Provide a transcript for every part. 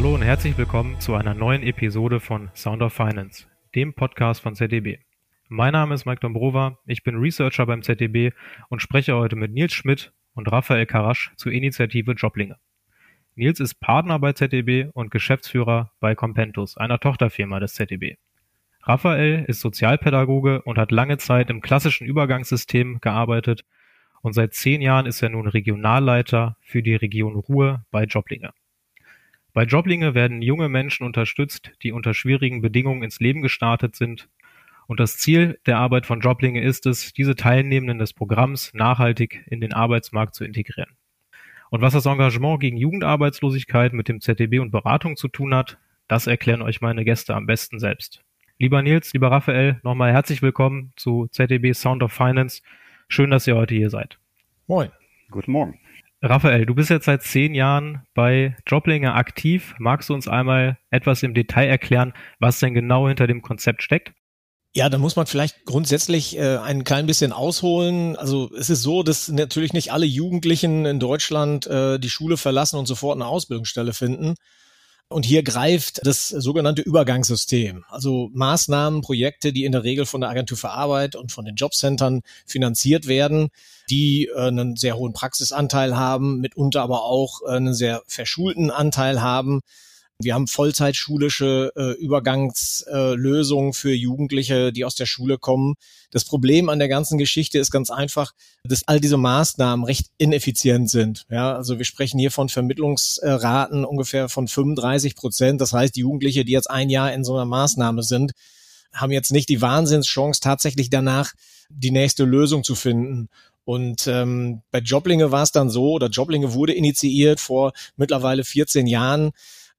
Hallo und herzlich willkommen zu einer neuen Episode von Sound of Finance, dem Podcast von ZDB. Mein Name ist Mike Dombrova, ich bin Researcher beim ZDB und spreche heute mit Nils Schmidt und Raphael Karasch zur Initiative Joblinge. Nils ist Partner bei ZDB und Geschäftsführer bei Compentus, einer Tochterfirma des ZDB. Raphael ist Sozialpädagoge und hat lange Zeit im klassischen Übergangssystem gearbeitet und seit zehn Jahren ist er nun Regionalleiter für die Region Ruhr bei Joblinge. Bei Joblinge werden junge Menschen unterstützt, die unter schwierigen Bedingungen ins Leben gestartet sind. Und das Ziel der Arbeit von Joblinge ist es, diese Teilnehmenden des Programms nachhaltig in den Arbeitsmarkt zu integrieren. Und was das Engagement gegen Jugendarbeitslosigkeit mit dem ZDB und Beratung zu tun hat, das erklären euch meine Gäste am besten selbst. Lieber Nils, lieber Raphael, nochmal herzlich willkommen zu ZDB Sound of Finance. Schön, dass ihr heute hier seid. Moin. Guten Morgen. Raphael, du bist jetzt seit zehn Jahren bei Joblinge aktiv. Magst du uns einmal etwas im Detail erklären, was denn genau hinter dem Konzept steckt? Ja, da muss man vielleicht grundsätzlich äh, ein klein bisschen ausholen. Also es ist so, dass natürlich nicht alle Jugendlichen in Deutschland äh, die Schule verlassen und sofort eine Ausbildungsstelle finden. Und hier greift das sogenannte Übergangssystem, also Maßnahmen, Projekte, die in der Regel von der Agentur für Arbeit und von den Jobcentern finanziert werden, die äh, einen sehr hohen Praxisanteil haben, mitunter aber auch äh, einen sehr verschulten Anteil haben wir haben vollzeitschulische äh, Übergangslösungen äh, für Jugendliche, die aus der Schule kommen. Das Problem an der ganzen Geschichte ist ganz einfach, dass all diese Maßnahmen recht ineffizient sind. Ja, also wir sprechen hier von Vermittlungsraten ungefähr von 35 Prozent. Das heißt, die Jugendliche, die jetzt ein Jahr in so einer Maßnahme sind, haben jetzt nicht die Wahnsinnschance, tatsächlich danach die nächste Lösung zu finden. Und ähm, bei Joblinge war es dann so, oder Joblinge wurde initiiert vor mittlerweile 14 Jahren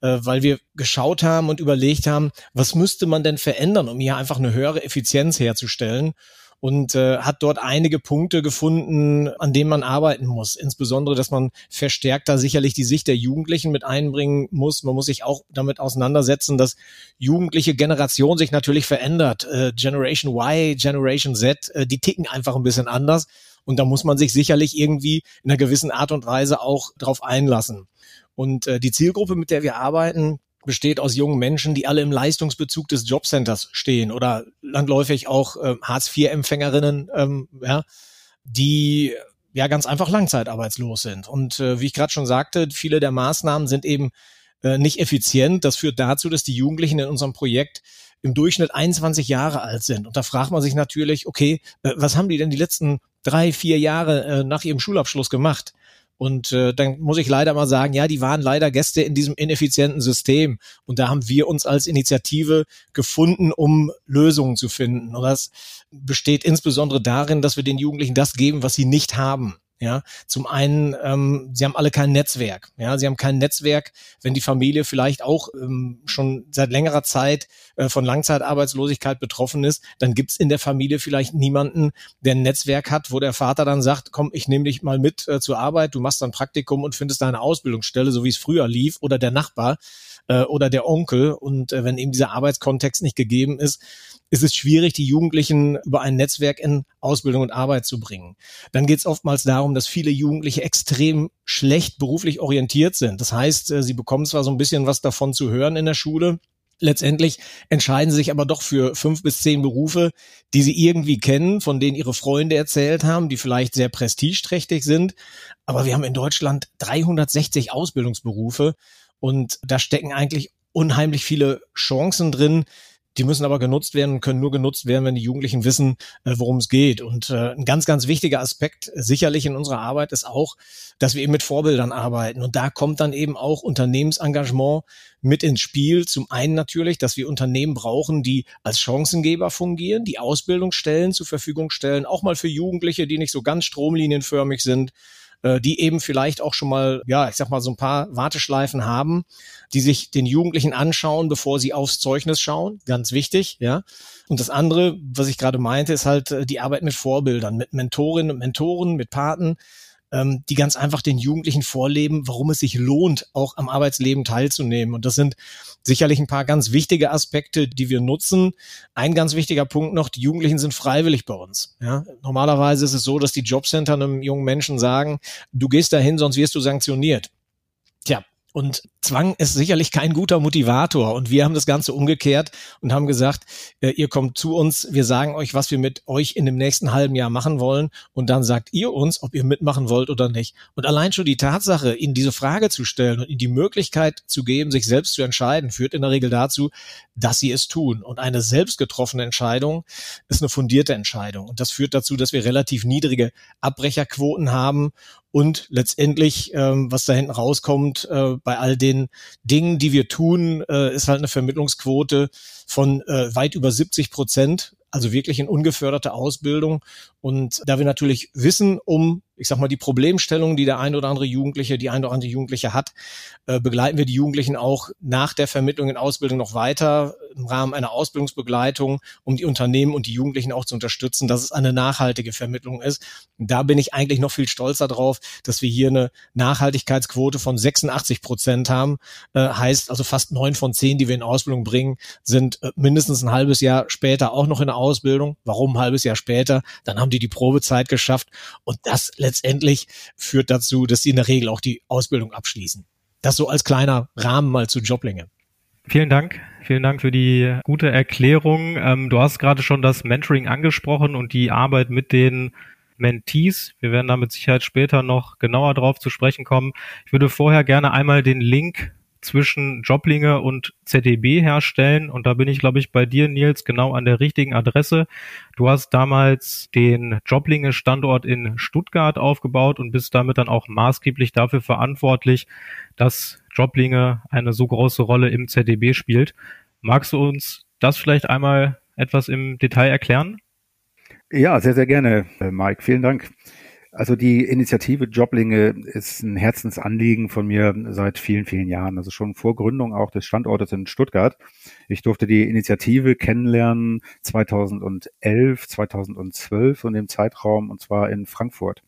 äh, weil wir geschaut haben und überlegt haben, was müsste man denn verändern, um hier einfach eine höhere Effizienz herzustellen und äh, hat dort einige Punkte gefunden, an denen man arbeiten muss. Insbesondere, dass man verstärkter sicherlich die Sicht der Jugendlichen mit einbringen muss. Man muss sich auch damit auseinandersetzen, dass jugendliche Generation sich natürlich verändert. Äh, Generation Y, Generation Z, äh, die ticken einfach ein bisschen anders. Und da muss man sich sicherlich irgendwie in einer gewissen Art und Weise auch drauf einlassen. Und äh, die Zielgruppe, mit der wir arbeiten, besteht aus jungen Menschen, die alle im Leistungsbezug des Jobcenters stehen oder landläufig auch äh, Hartz-IV-Empfängerinnen, ähm, ja, die ja ganz einfach langzeitarbeitslos sind. Und äh, wie ich gerade schon sagte, viele der Maßnahmen sind eben äh, nicht effizient. Das führt dazu, dass die Jugendlichen in unserem Projekt im Durchschnitt 21 Jahre alt sind. Und da fragt man sich natürlich, okay, äh, was haben die denn die letzten drei, vier Jahre äh, nach ihrem Schulabschluss gemacht? Und äh, dann muss ich leider mal sagen, ja, die waren leider Gäste in diesem ineffizienten System. Und da haben wir uns als Initiative gefunden, um Lösungen zu finden. Und das besteht insbesondere darin, dass wir den Jugendlichen das geben, was sie nicht haben. Ja, zum einen, ähm, sie haben alle kein Netzwerk. Ja, sie haben kein Netzwerk, wenn die Familie vielleicht auch ähm, schon seit längerer Zeit äh, von Langzeitarbeitslosigkeit betroffen ist, dann gibt's in der Familie vielleicht niemanden, der ein Netzwerk hat, wo der Vater dann sagt, komm, ich nehme dich mal mit äh, zur Arbeit, du machst dann Praktikum und findest deine Ausbildungsstelle, so wie es früher lief, oder der Nachbar äh, oder der Onkel. Und äh, wenn eben dieser Arbeitskontext nicht gegeben ist, ist es schwierig, die Jugendlichen über ein Netzwerk in Ausbildung und Arbeit zu bringen. Dann geht es oftmals darum, dass viele Jugendliche extrem schlecht beruflich orientiert sind. Das heißt, äh, sie bekommen zwar so ein bisschen was davon zu hören in der Schule, Letztendlich entscheiden sie sich aber doch für fünf bis zehn Berufe, die sie irgendwie kennen, von denen ihre Freunde erzählt haben, die vielleicht sehr prestigeträchtig sind. Aber wir haben in Deutschland 360 Ausbildungsberufe und da stecken eigentlich unheimlich viele Chancen drin, die müssen aber genutzt werden und können nur genutzt werden, wenn die Jugendlichen wissen, äh, worum es geht. Und äh, ein ganz, ganz wichtiger Aspekt sicherlich in unserer Arbeit ist auch, dass wir eben mit Vorbildern arbeiten. Und da kommt dann eben auch Unternehmensengagement mit ins Spiel. Zum einen natürlich, dass wir Unternehmen brauchen, die als Chancengeber fungieren, die Ausbildungsstellen zur Verfügung stellen, auch mal für Jugendliche, die nicht so ganz stromlinienförmig sind äh, die eben vielleicht auch schon mal, ja, ich sag mal, so ein paar Warteschleifen haben, die sich den Jugendlichen anschauen, bevor sie aufs Zeugnis schauen. Ganz wichtig, ja. Und das andere, was ich gerade meinte, ist halt äh, die Arbeit mit Vorbildern, mit Mentorinnen und Mentoren, mit Paten, ähm, die ganz einfach den Jugendlichen vorleben, warum es sich lohnt, auch am Arbeitsleben teilzunehmen. Und das sind sicherlich ein paar ganz wichtige Aspekte, die wir nutzen. Ein ganz wichtiger Punkt noch, die Jugendlichen sind freiwillig bei uns. Ja, normalerweise ist es so, dass die Jobcenter einem jungen Menschen sagen, du gehst dahin, sonst wirst du sanktioniert. Tja, und Zwang ist sicherlich kein guter Motivator. Und wir haben das Ganze umgekehrt und haben gesagt, äh, ihr kommt zu uns, wir sagen euch, was wir mit euch in dem nächsten halben Jahr machen wollen. Und dann sagt ihr uns, ob ihr mitmachen wollt oder nicht. Und allein schon die Tatsache, ihnen diese Frage zu stellen und ihnen die Möglichkeit zu geben, sich selbst zu entscheiden, führt in der Regel dazu, dass sie es tun. Und eine selbst getroffene Entscheidung ist eine fundierte Entscheidung. Und das führt dazu, dass wir relativ niedrige Abbrecherquoten haben und letztendlich, ähm, was da hinten rauskommt, äh, bei all den Dingen, die wir tun, äh, ist halt eine Vermittlungsquote von äh, weit über 70 Prozent, also wirklich in ungeförderte Ausbildung. Und da wir natürlich wissen um ich sag mal, die Problemstellung, die der ein oder andere Jugendliche, die ein oder andere Jugendliche hat, äh, begleiten wir die Jugendlichen auch nach der Vermittlung in Ausbildung noch weiter im Rahmen einer Ausbildungsbegleitung, um die Unternehmen und die Jugendlichen auch zu unterstützen, dass es eine nachhaltige Vermittlung ist. da bin ich eigentlich noch viel stolzer drauf, dass wir hier eine Nachhaltigkeitsquote von 86 Prozent haben. Äh, heißt also fast neun von zehn, die wir in Ausbildung bringen, sind äh, mindestens ein halbes Jahr später auch noch in der Ausbildung. Warum ein halbes Jahr später? Dann haben die die Probezeit geschafft und das letztendlich führt dazu, dass sie in der Regel auch die Ausbildung abschließen. Das so als kleiner Rahmen mal zu Joblinge. Vielen Dank. Vielen Dank für die gute Erklärung. Ähm, du hast gerade schon das Mentoring angesprochen und die Arbeit mit den Mentees. Wir werden da mit Sicherheit später noch genauer drauf zu sprechen kommen. Ich würde vorher gerne einmal den Link zwischen Joblinge und ZDB herstellen. Und da bin ich, glaube ich, bei dir, Nils, genau an der richtigen Adresse. Du hast damals den Joblinge-Standort in Stuttgart aufgebaut und bist damit dann auch maßgeblich dafür verantwortlich, dass Joblinge eine so große Rolle im ZDB spielt. Magst du uns das vielleicht einmal etwas im Detail erklären? Ja, sehr, sehr gerne, Mike. Vielen Dank. Also die Initiative Joblinge ist ein Herzensanliegen von mir seit vielen, vielen Jahren. Also schon vor Gründung auch des Standortes in Stuttgart. Ich durfte die Initiative kennenlernen 2011, 2012 und im Zeitraum und zwar in Frankfurt.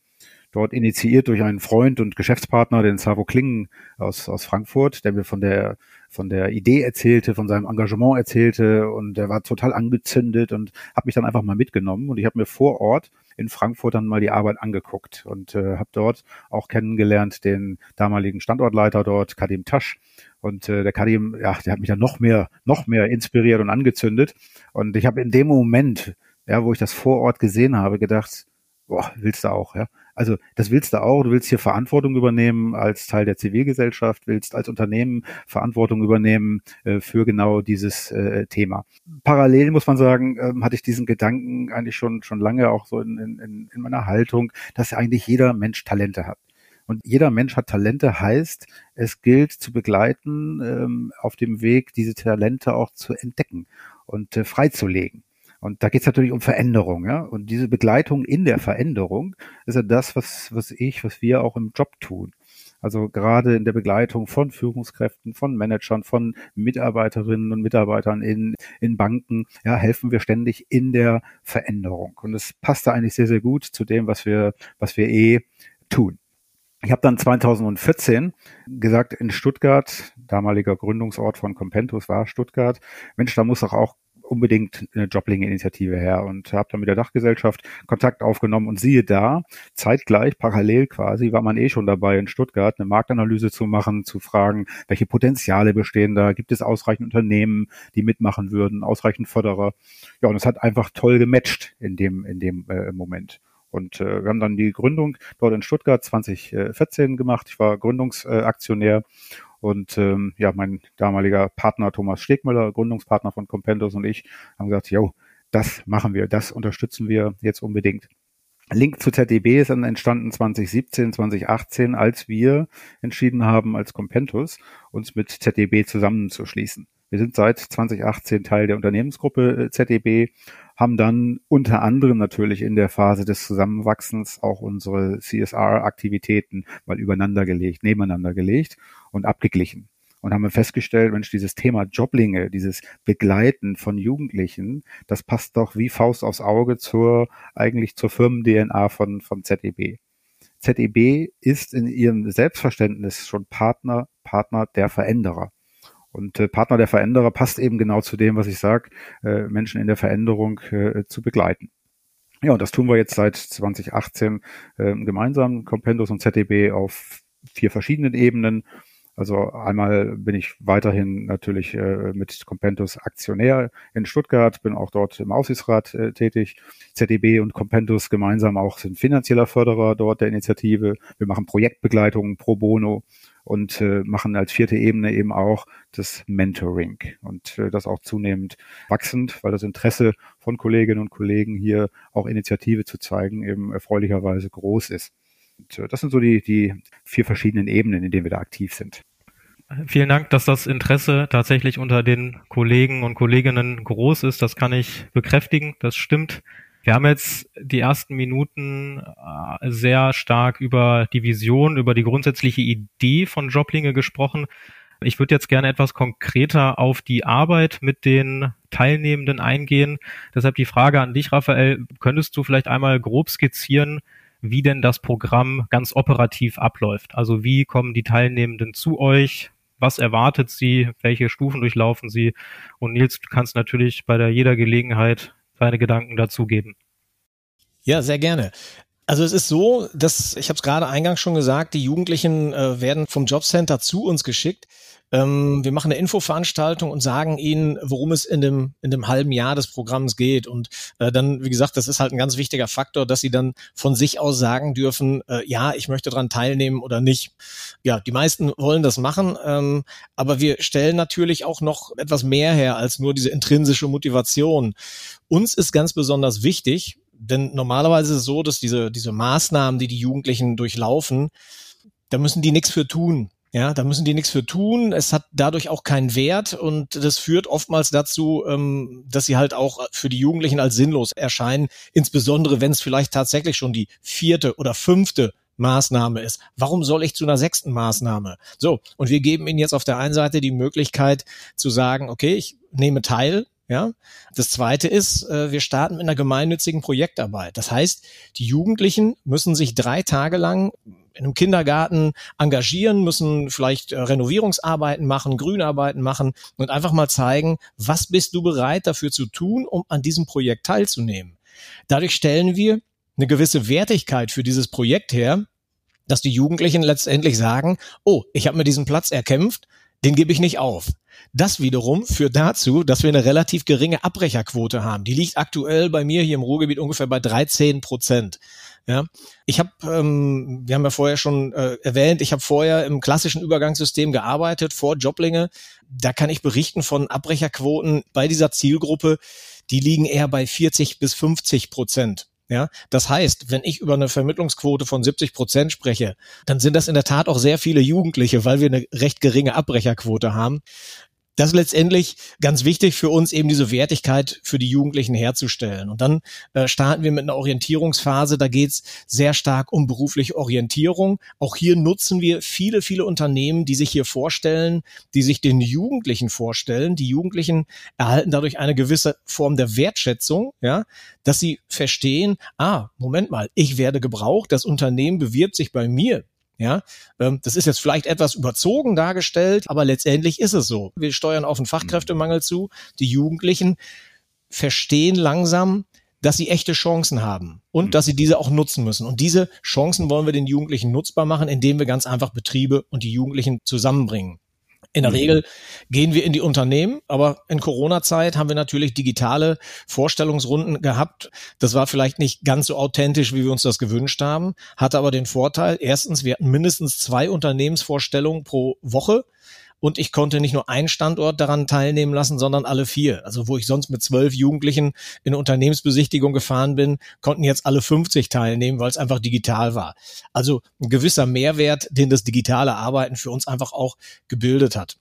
Dort initiiert durch einen Freund und Geschäftspartner, den Savo Klingen aus, aus Frankfurt, der mir von der von der Idee erzählte, von seinem Engagement erzählte und der war total angezündet und hat mich dann einfach mal mitgenommen und ich habe mir vor Ort in Frankfurt dann mal die Arbeit angeguckt und äh, habe dort auch kennengelernt den damaligen Standortleiter dort, Kadim Tasch. Und äh, der Kadim, ja, der hat mich dann noch mehr, noch mehr inspiriert und angezündet. Und ich habe in dem Moment, ja, wo ich das vor Ort gesehen habe, gedacht, boah, willst du auch, ja. Also das willst du auch. Du willst hier Verantwortung übernehmen als Teil der Zivilgesellschaft, willst als Unternehmen Verantwortung übernehmen äh, für genau dieses äh, Thema. Parallel muss man sagen, ähm, hatte ich diesen Gedanken eigentlich schon schon lange auch so in, in, in meiner Haltung, dass eigentlich jeder Mensch Talente hat. Und jeder Mensch hat Talente, heißt, es gilt zu begleiten ähm, auf dem Weg, diese Talente auch zu entdecken und äh, freizulegen. Und da geht es natürlich um Veränderung, ja. Und diese Begleitung in der Veränderung ist ja das, was, was ich, was wir auch im Job tun. Also gerade in der Begleitung von Führungskräften, von Managern, von Mitarbeiterinnen und Mitarbeitern in, in Banken, ja, helfen wir ständig in der Veränderung. Und es passt da eigentlich sehr, sehr gut zu dem, was wir, was wir eh tun. Ich habe dann 2014 gesagt, in Stuttgart, damaliger Gründungsort von Compentus war Stuttgart, Mensch, da muss doch auch unbedingt eine Joblinge-Initiative her und habe dann mit der Dachgesellschaft Kontakt aufgenommen und siehe da, zeitgleich, parallel quasi, war man eh schon dabei in Stuttgart eine Marktanalyse zu machen, zu fragen, welche Potenziale bestehen da, gibt es ausreichend Unternehmen, die mitmachen würden, ausreichend Förderer. Ja, und es hat einfach toll gematcht in dem, in dem äh, Moment. Und äh, wir haben dann die Gründung dort in Stuttgart 2014 gemacht. Ich war Gründungsaktionär und ähm, ja, mein damaliger Partner Thomas Stegmüller, Gründungspartner von Compendos und ich haben gesagt, jo, das machen wir, das unterstützen wir jetzt unbedingt. Link zu ZDB ist dann entstanden 2017, 2018, als wir entschieden haben, als Compentus uns mit ZDB zusammenzuschließen. Wir sind seit 2018 Teil der Unternehmensgruppe äh, ZDB, haben dann unter anderem natürlich in der Phase des Zusammenwachsens auch unsere CSR-Aktivitäten mal übereinander gelegt, nebeneinander gelegt und abgeglichen. Und haben festgestellt, Mensch, dieses Thema Joblinge, dieses Begleiten von Jugendlichen, das passt doch wie Faust aufs Auge zur, eigentlich zur Firmen-DNA von, von ZEB. ZEB ist in ihrem Selbstverständnis schon Partner, Partner der Veränderer. Und äh, Partner der Veränderer passt eben genau zu dem, was ich sage, äh, Menschen in der Veränderung äh, zu begleiten. Ja, und das tun wir jetzt seit 2018 äh, gemeinsam, Compendus und ZDB auf vier verschiedenen Ebenen. Also einmal bin ich weiterhin natürlich äh, mit Compentus Aktionär in Stuttgart, bin auch dort im Aufsichtsrat äh, tätig. ZDB und Compentus gemeinsam auch sind finanzieller Förderer dort der Initiative. Wir machen Projektbegleitungen pro bono und äh, machen als vierte Ebene eben auch das Mentoring und äh, das auch zunehmend wachsend, weil das Interesse von Kolleginnen und Kollegen hier auch Initiative zu zeigen eben erfreulicherweise groß ist. Und äh, das sind so die, die vier verschiedenen Ebenen, in denen wir da aktiv sind. Vielen Dank, dass das Interesse tatsächlich unter den Kollegen und Kolleginnen groß ist. Das kann ich bekräftigen. Das stimmt. Wir haben jetzt die ersten Minuten äh, sehr stark über die Vision, über die grundsätzliche Idee von Joblinge gesprochen. Ich würde jetzt gerne etwas konkreter auf die Arbeit mit den Teilnehmenden eingehen. Deshalb die Frage an dich, Raphael. Könntest du vielleicht einmal grob skizzieren, wie denn das Programm ganz operativ abläuft? Also wie kommen die Teilnehmenden zu euch? Was erwartet sie? Welche Stufen durchlaufen sie? Und Nils, du kannst natürlich bei der jeder Gelegenheit deine Gedanken dazugeben. Ja, sehr gerne. Also es ist so, dass ich habe es gerade eingangs schon gesagt, die Jugendlichen äh, werden vom Jobcenter zu uns geschickt. Ähm, wir machen eine Infoveranstaltung und sagen ihnen, worum es in dem, in dem halben Jahr des Programms geht. Und äh, dann, wie gesagt, das ist halt ein ganz wichtiger Faktor, dass sie dann von sich aus sagen dürfen, äh, ja, ich möchte daran teilnehmen oder nicht. Ja, die meisten wollen das machen, ähm, aber wir stellen natürlich auch noch etwas mehr her als nur diese intrinsische Motivation. Uns ist ganz besonders wichtig, denn normalerweise ist es so, dass diese, diese Maßnahmen, die die Jugendlichen durchlaufen, da müssen die nichts für tun. Ja, da müssen die nichts für tun. Es hat dadurch auch keinen Wert und das führt oftmals dazu, ähm, dass sie halt auch für die Jugendlichen als sinnlos erscheinen. Insbesondere wenn es vielleicht tatsächlich schon die vierte oder fünfte Maßnahme ist. Warum soll ich zu einer sechsten Maßnahme? So, und wir geben Ihnen jetzt auf der einen Seite die Möglichkeit zu sagen, okay, ich nehme teil. Ja, das zweite ist, äh, wir starten mit einer gemeinnützigen Projektarbeit. Das heißt, die Jugendlichen müssen sich drei Tage lang in einem Kindergarten engagieren, müssen vielleicht äh, Renovierungsarbeiten machen, Grünarbeiten machen und einfach mal zeigen, was bist du bereit dafür zu tun, um an diesem Projekt teilzunehmen. Dadurch stellen wir eine gewisse Wertigkeit für dieses Projekt her, dass die Jugendlichen letztendlich sagen, oh, ich habe mir diesen Platz erkämpft, den gebe ich nicht auf. Das wiederum führt dazu, dass wir eine relativ geringe Abbrecherquote haben. Die liegt aktuell bei mir hier im Ruhrgebiet ungefähr bei 13 Prozent. Ja, ich habe, ähm, wir haben ja vorher schon äh, erwähnt, ich habe vorher im klassischen Übergangssystem gearbeitet vor Joblinge. Da kann ich berichten von Abbrecherquoten bei dieser Zielgruppe, die liegen eher bei 40 bis 50 Prozent. Ja, das heißt, wenn ich über eine Vermittlungsquote von 70 Prozent spreche, dann sind das in der Tat auch sehr viele Jugendliche, weil wir eine recht geringe Abbrecherquote haben das ist letztendlich ganz wichtig für uns, eben diese Wertigkeit für die Jugendlichen herzustellen. Und dann äh, starten wir mit einer Orientierungsphase. Da geht's sehr stark um berufliche Orientierung. Auch hier nutzen wir viele, viele Unternehmen, die sich hier vorstellen, die sich den Jugendlichen vorstellen. Die Jugendlichen erhalten dadurch eine gewisse Form der Wertschätzung, ja, dass sie verstehen, ah, Moment mal, ich werde gebraucht, das Unternehmen bewirbt sich bei mir ja, ähm, das ist jetzt vielleicht etwas überzogen dargestellt, aber letztendlich ist es so. Wir steuern auf einen Fachkräftemangel zu. Die Jugendlichen verstehen langsam, dass sie echte Chancen haben und mhm. dass sie diese auch nutzen müssen. Und diese Chancen wollen wir den Jugendlichen nutzbar machen, indem wir ganz einfach Betriebe und die Jugendlichen zusammenbringen. In der mhm. Regel gehen wir in die Unternehmen, aber in Corona-Zeit haben wir natürlich digitale Vorstellungsrunden gehabt. Das war vielleicht nicht ganz so authentisch, wie wir uns das gewünscht haben, hatte aber den Vorteil, erstens, wir hatten mindestens zwei Unternehmensvorstellungen pro Woche und ich konnte nicht nur einen Standort daran teilnehmen lassen, sondern alle vier. Also wo ich sonst mit zwölf Jugendlichen in Unternehmensbesichtigung gefahren bin, konnten jetzt alle 50 teilnehmen, weil es einfach digital war. Also ein gewisser Mehrwert, den das digitale Arbeiten für uns einfach auch gebildet hat.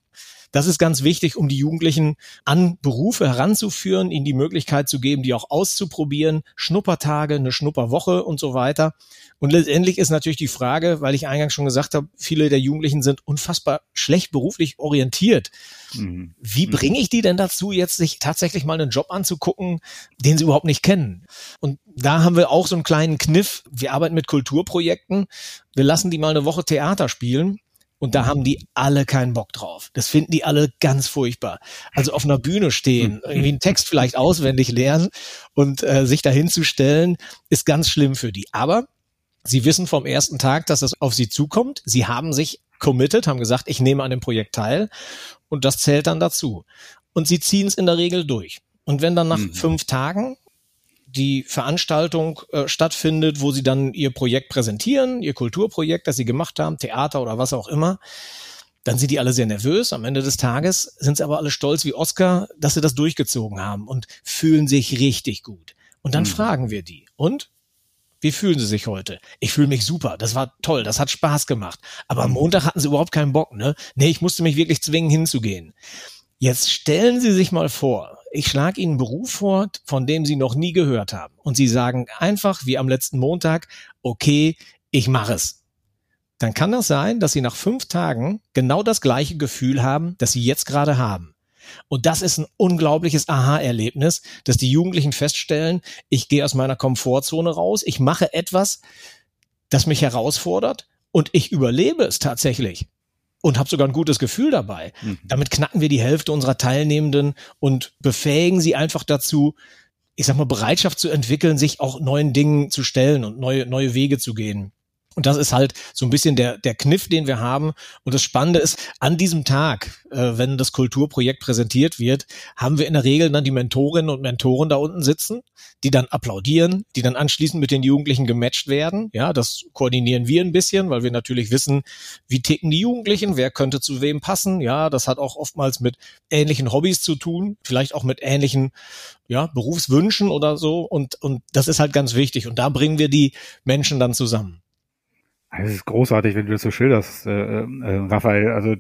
Das ist ganz wichtig, um die Jugendlichen an Berufe heranzuführen, ihnen die Möglichkeit zu geben, die auch auszuprobieren, Schnuppertage, eine Schnupperwoche und so weiter. Und letztendlich ist natürlich die Frage, weil ich eingangs schon gesagt habe, viele der Jugendlichen sind unfassbar schlecht beruflich orientiert. Mhm. Wie mhm. bringe ich die denn dazu, jetzt sich tatsächlich mal einen Job anzugucken, den sie überhaupt nicht kennen? Und da haben wir auch so einen kleinen Kniff. Wir arbeiten mit Kulturprojekten. Wir lassen die mal eine Woche Theater spielen und da haben die alle keinen Bock drauf. Das finden die alle ganz furchtbar. Also auf einer Bühne stehen, irgendwie einen Text vielleicht auswendig lernen und äh, sich dahin zu stellen, ist ganz schlimm für die. Aber sie wissen vom ersten Tag, dass es auf sie zukommt. Sie haben sich committed, haben gesagt, ich nehme an dem Projekt teil und das zählt dann dazu. Und sie ziehen es in der Regel durch. Und wenn dann nach mhm. fünf Tagen die Veranstaltung äh, stattfindet, wo sie dann ihr Projekt präsentieren, ihr Kulturprojekt, das sie gemacht haben, Theater oder was auch immer, dann sind die alle sehr nervös. Am Ende des Tages sind sie aber alle stolz wie Oscar, dass sie das durchgezogen haben und fühlen sich richtig gut. Und dann mhm. fragen wir die. Und? Wie fühlen Sie sich heute? Ich fühle mich super. Das war toll. Das hat Spaß gemacht. Aber am mhm. Montag hatten Sie überhaupt keinen Bock, ne? Nee, ich musste mich wirklich zwingen, hinzugehen. Jetzt stellen Sie sich mal vor, ich schlage Ihnen einen Beruf vor, von dem Sie noch nie gehört haben. Und Sie sagen einfach wie am letzten Montag, okay, ich mache es. Dann kann das sein, dass Sie nach fünf Tagen genau das gleiche Gefühl haben, das Sie jetzt gerade haben. Und das ist ein unglaubliches Aha-Erlebnis, dass die Jugendlichen feststellen, ich gehe aus meiner Komfortzone raus, ich mache etwas, das mich herausfordert und ich überlebe es tatsächlich und habe sogar ein gutes Gefühl dabei. Mhm. Damit knacken wir die Hälfte unserer Teilnehmenden und befähigen sie einfach dazu, ich sag mal, Bereitschaft zu entwickeln, sich auch neuen Dingen zu stellen und neue, neue Wege zu gehen. Und das ist halt so ein bisschen der, der Kniff, den wir haben. Und das Spannende ist, an diesem Tag, äh, wenn das Kulturprojekt präsentiert wird, haben wir in der Regel dann die Mentorinnen und Mentoren da unten sitzen, die dann applaudieren, die dann anschließend mit den Jugendlichen gematcht werden. Ja, das koordinieren wir ein bisschen, weil wir natürlich wissen, wie ticken die Jugendlichen, wer könnte zu wem passen. Ja, das hat auch oftmals mit ähnlichen Hobbys zu tun, vielleicht auch mit ähnlichen ja, Berufswünschen oder so. Und, und das ist halt ganz wichtig. Und da bringen wir die Menschen dann zusammen. Es ist großartig, wenn du das so schilderst, äh, äh, Raphael. Also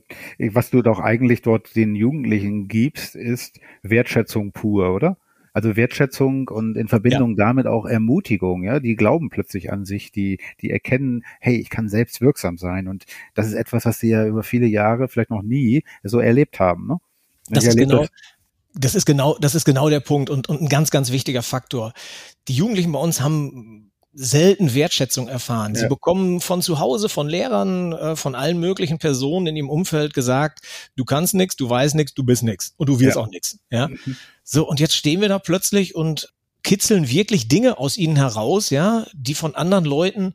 was du doch eigentlich dort den Jugendlichen gibst, ist Wertschätzung pur, oder? Also Wertschätzung und in Verbindung ja. damit auch Ermutigung, ja, die glauben plötzlich an sich, die, die erkennen, hey, ich kann selbst wirksam sein. Und das ist etwas, was sie ja über viele Jahre, vielleicht noch nie, so erlebt haben. Ne? Das ist, genau, das ist genau, das ist genau der Punkt und, und ein ganz, ganz wichtiger Faktor. Die Jugendlichen bei uns haben selten Wertschätzung erfahren. Sie ja. bekommen von zu Hause, von Lehrern, äh, von allen möglichen Personen in ihrem Umfeld gesagt, du kannst nichts, du weißt nichts, du bist nichts und du wirst ja. auch nichts. Ja. Mhm. So, und jetzt stehen wir da plötzlich und kitzeln wirklich Dinge aus ihnen heraus, ja, die von anderen Leuten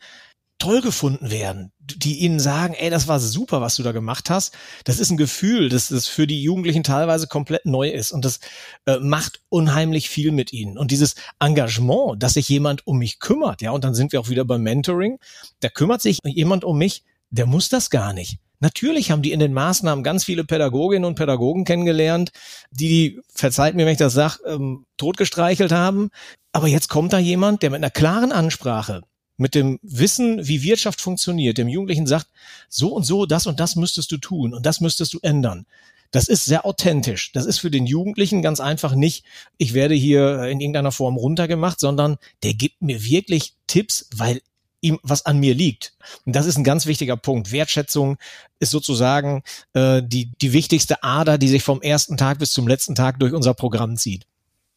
toll gefunden werden, die ihnen sagen, ey, das war super, was du da gemacht hast. Das ist ein Gefühl, dass das für die Jugendlichen teilweise komplett neu ist und das äh, macht unheimlich viel mit ihnen. Und dieses Engagement, dass sich jemand um mich kümmert, ja, und dann sind wir auch wieder beim Mentoring, da kümmert sich jemand um mich, der muss das gar nicht. Natürlich haben die in den Maßnahmen ganz viele Pädagoginnen und Pädagogen kennengelernt, die, verzeiht mir, wenn ich das sage, ähm, totgestreichelt haben. Aber jetzt kommt da jemand, der mit einer klaren Ansprache mit dem Wissen, wie Wirtschaft funktioniert, dem Jugendlichen sagt, so und so, das und das müsstest du tun und das müsstest du ändern. Das ist sehr authentisch. Das ist für den Jugendlichen ganz einfach nicht, ich werde hier in irgendeiner Form runtergemacht, sondern der gibt mir wirklich Tipps, weil ihm was an mir liegt. Und das ist ein ganz wichtiger Punkt. Wertschätzung ist sozusagen äh, die, die wichtigste Ader, die sich vom ersten Tag bis zum letzten Tag durch unser Programm zieht.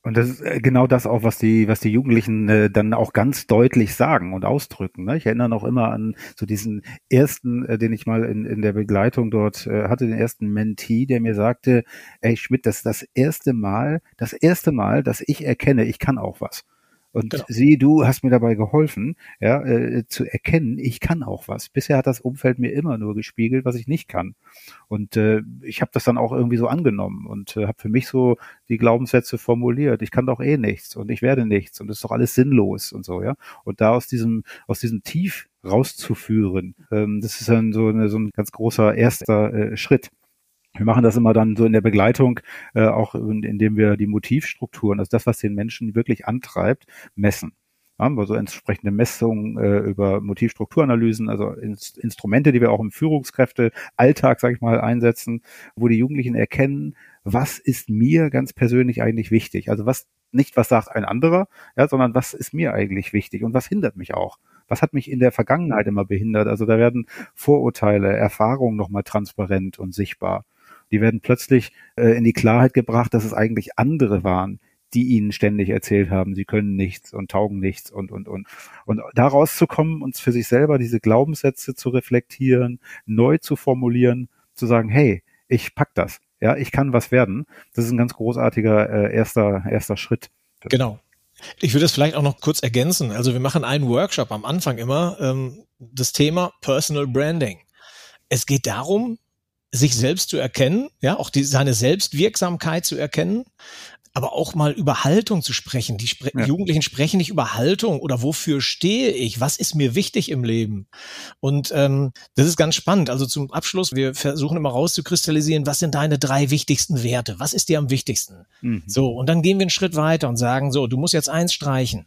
Und das ist äh, genau das auch, was die, was die Jugendlichen äh, dann auch ganz deutlich sagen und ausdrücken. Ne? Ich erinnere noch immer an so diesen ersten, äh, den ich mal in, in der Begleitung dort äh, hatte, den ersten Mentee, der mir sagte, ey Schmidt, das ist das erste Mal, das erste Mal, dass ich erkenne, ich kann auch was. Und genau. sie, du hast mir dabei geholfen, ja, äh, zu erkennen, ich kann auch was. Bisher hat das Umfeld mir immer nur gespiegelt, was ich nicht kann. Und äh, ich habe das dann auch irgendwie so angenommen und äh, habe für mich so die Glaubenssätze formuliert. Ich kann doch eh nichts und ich werde nichts und es ist doch alles sinnlos und so, ja. Und da aus diesem, aus diesem Tief rauszuführen, ähm, das ist dann so, eine, so ein ganz großer erster äh, Schritt. Wir machen das immer dann so in der Begleitung, äh, auch in, indem wir die Motivstrukturen, also das, was den Menschen wirklich antreibt, messen. Ja, also entsprechende Messungen äh, über Motivstrukturanalysen, also Inst Instrumente, die wir auch im Führungskräfte-Alltag, sage ich mal, einsetzen, wo die Jugendlichen erkennen, was ist mir ganz persönlich eigentlich wichtig? Also was nicht, was sagt ein anderer, ja, sondern was ist mir eigentlich wichtig und was hindert mich auch? Was hat mich in der Vergangenheit immer behindert? Also da werden Vorurteile, Erfahrungen nochmal transparent und sichtbar. Die werden plötzlich äh, in die Klarheit gebracht, dass es eigentlich andere waren, die ihnen ständig erzählt haben, sie können nichts und taugen nichts und, und, und. Und daraus zu kommen, uns für sich selber diese Glaubenssätze zu reflektieren, neu zu formulieren, zu sagen, hey, ich pack das. Ja, ich kann was werden. Das ist ein ganz großartiger äh, erster, erster Schritt. Genau. Ich würde es vielleicht auch noch kurz ergänzen. Also wir machen einen Workshop am Anfang immer, ähm, das Thema Personal Branding Es geht darum, sich selbst zu erkennen, ja, auch die, seine Selbstwirksamkeit zu erkennen, aber auch mal über Haltung zu sprechen. Die Spre ja. Jugendlichen sprechen nicht über Haltung oder wofür stehe ich, was ist mir wichtig im Leben. Und ähm, das ist ganz spannend. Also zum Abschluss, wir versuchen immer rauszukristallisieren, was sind deine drei wichtigsten Werte? Was ist dir am wichtigsten? Mhm. So, und dann gehen wir einen Schritt weiter und sagen, so, du musst jetzt eins streichen.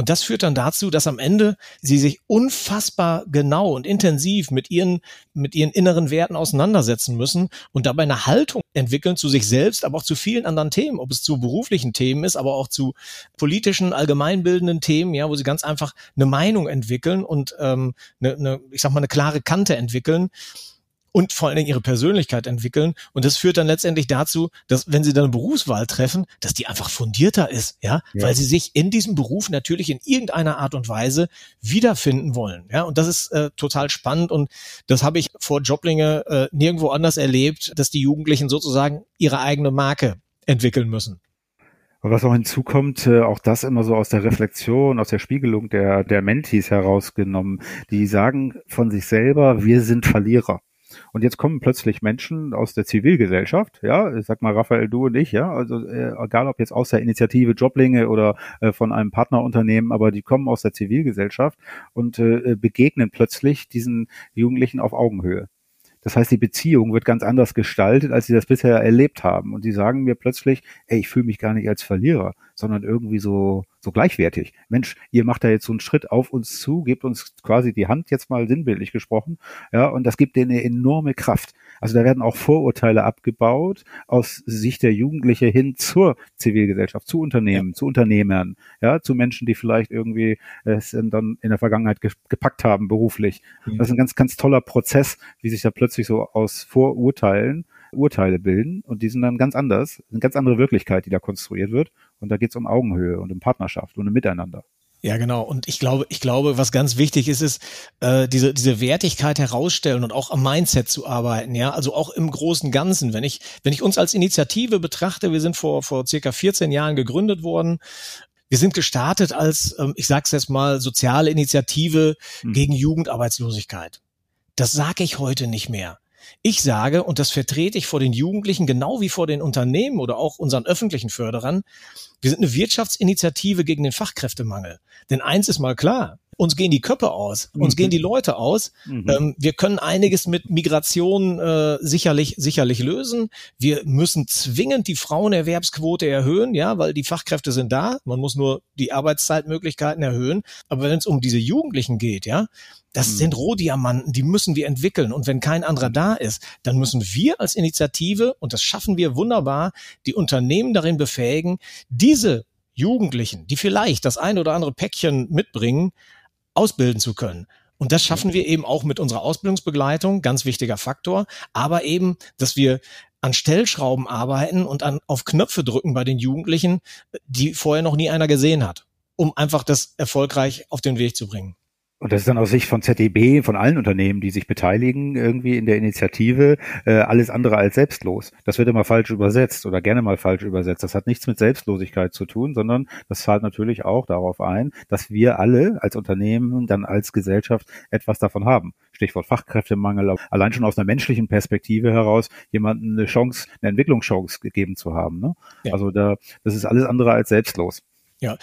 Und das führt dann dazu, dass am Ende sie sich unfassbar genau und intensiv mit ihren, mit ihren inneren Werten auseinandersetzen müssen und dabei eine Haltung entwickeln zu sich selbst, aber auch zu vielen anderen Themen, ob es zu beruflichen Themen ist, aber auch zu politischen, allgemeinbildenden Themen, ja, wo sie ganz einfach eine Meinung entwickeln und ähm, eine, eine, ich sag mal, eine klare Kante entwickeln und vor allen Dingen ihre Persönlichkeit entwickeln. Und das führt dann letztendlich dazu, dass wenn sie dann eine Berufswahl treffen, dass die einfach fundierter ist, ja, ja. weil sie sich in diesem Beruf natürlich in irgendeiner Art und Weise wiederfinden wollen. Ja, und das ist äh, total spannend und das habe ich vor Joblinge äh, nirgendwo anders erlebt, dass die Jugendlichen sozusagen ihre eigene Marke entwickeln müssen. Was auch hinzukommt, äh, auch das immer so aus der Reflexion, aus der Spiegelung der, der Mentis herausgenommen. Die sagen von sich selber, wir sind Verlierer. Und jetzt kommen plötzlich Menschen aus der Zivilgesellschaft, ja, ich sag mal Raphael, du und ich, ja, also äh, egal ob jetzt aus der Initiative Joblinge oder äh, von einem Partnerunternehmen, aber die kommen aus der Zivilgesellschaft und äh, begegnen plötzlich diesen Jugendlichen auf Augenhöhe. Das heißt, die Beziehung wird ganz anders gestaltet, als sie das bisher erlebt haben. Und die sagen mir plötzlich, ey, ich fühle mich gar nicht als Verlierer, sondern irgendwie so, so gleichwertig. Mensch, ihr macht da jetzt so einen Schritt auf uns zu, gebt uns quasi die Hand, jetzt mal sinnbildlich gesprochen, ja, und das gibt denen eine enorme Kraft. Also da werden auch Vorurteile abgebaut aus Sicht der Jugendliche hin zur Zivilgesellschaft, zu Unternehmen, ja. zu Unternehmern, ja, zu Menschen, die vielleicht irgendwie es dann in der Vergangenheit gepackt haben beruflich. Mhm. Das ist ein ganz, ganz toller Prozess, wie sich da plötzlich so aus Vorurteilen Urteile bilden und die sind dann ganz anders, eine ganz andere Wirklichkeit, die da konstruiert wird. Und da geht es um Augenhöhe und um Partnerschaft und um Miteinander. Ja, genau. Und ich glaube, ich glaube, was ganz wichtig ist, ist äh, diese diese Wertigkeit herausstellen und auch am Mindset zu arbeiten. Ja, also auch im großen Ganzen. Wenn ich wenn ich uns als Initiative betrachte, wir sind vor vor circa 14 Jahren gegründet worden. Wir sind gestartet als, ähm, ich sag's jetzt mal, soziale Initiative hm. gegen Jugendarbeitslosigkeit. Das sage ich heute nicht mehr. Ich sage, und das vertrete ich vor den Jugendlichen genau wie vor den Unternehmen oder auch unseren öffentlichen Förderern, wir sind eine Wirtschaftsinitiative gegen den Fachkräftemangel. Denn eins ist mal klar, uns gehen die Köpfe aus, uns mhm. gehen die Leute aus. Mhm. Ähm, wir können einiges mit Migration äh, sicherlich sicherlich lösen. Wir müssen zwingend die Frauenerwerbsquote erhöhen, ja, weil die Fachkräfte sind da. Man muss nur die Arbeitszeitmöglichkeiten erhöhen. Aber wenn es um diese Jugendlichen geht, ja, das mhm. sind Rohdiamanten, die müssen wir entwickeln. Und wenn kein anderer da ist, dann müssen wir als Initiative, und das schaffen wir wunderbar, die Unternehmen darin befähigen, diese Jugendlichen, die vielleicht das ein oder andere Päckchen mitbringen, ausbilden zu können. Und das schaffen wir eben auch mit unserer Ausbildungsbegleitung, ganz wichtiger Faktor, aber eben, dass wir an Stellschrauben arbeiten und an, auf Knöpfe drücken bei den Jugendlichen, die vorher noch nie einer gesehen hat, um einfach das erfolgreich auf den Weg zu bringen. Und das ist dann aus Sicht von ZDB, von allen Unternehmen, die sich beteiligen, irgendwie in der Initiative, äh, alles andere als selbstlos. Das wird immer falsch übersetzt oder gerne mal falsch übersetzt. Das hat nichts mit Selbstlosigkeit zu tun, sondern das zahlt natürlich auch darauf ein, dass wir alle als Unternehmen, dann als Gesellschaft etwas davon haben. Stichwort Fachkräftemangel, allein schon aus einer menschlichen Perspektive heraus, jemanden eine Chance, eine Entwicklungschance gegeben zu haben. Ne? Ja. Also da, das ist alles andere als selbstlos. Ja,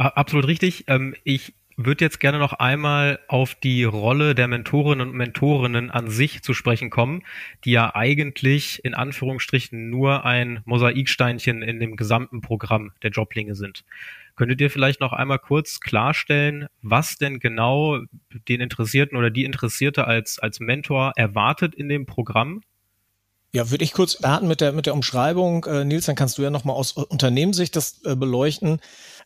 Absolut richtig. Ähm, ich würde jetzt gerne noch einmal auf die Rolle der Mentorinnen und Mentorinnen an sich zu sprechen kommen, die ja eigentlich in Anführungsstrichen nur ein Mosaiksteinchen in dem gesamten Programm der Joblinge sind. Könntet ihr vielleicht noch einmal kurz klarstellen, was denn genau den Interessierten oder die Interessierte als, als Mentor erwartet in dem Programm? Ja, würde ich kurz starten mit der, mit der Umschreibung. Äh, Nils, dann kannst du ja nochmal aus Unternehmenssicht das äh, beleuchten.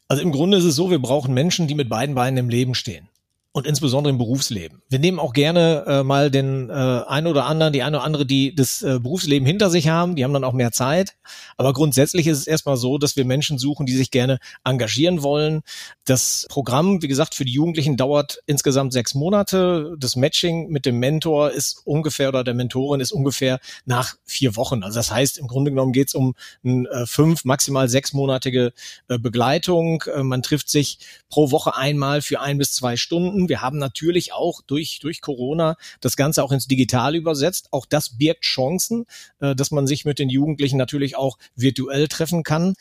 Also im Grunde ist es so, wir brauchen Menschen, die mit beiden Beinen im Leben stehen und insbesondere im Berufsleben. Wir nehmen auch gerne äh, mal den äh, einen oder anderen, die eine oder andere, die das äh, Berufsleben hinter sich haben, die haben dann auch mehr Zeit. Aber grundsätzlich ist es erstmal so, dass wir Menschen suchen, die sich gerne engagieren wollen. Das Programm, wie gesagt, für die Jugendlichen dauert insgesamt sechs Monate. Das Matching mit dem Mentor ist ungefähr oder der Mentorin ist ungefähr nach vier Wochen. Also das heißt, im Grunde genommen geht es um eine äh, fünf, maximal sechsmonatige äh, Begleitung. Äh, man trifft sich pro Woche einmal für ein bis zwei Stunden Und wir haben natürlich auch durch, durch Corona das Ganze auch ins Digital übersetzt. Auch das birgt Chancen, äh, dass man sich mit den Jugendlichen natürlich auch virtuell treffen kann.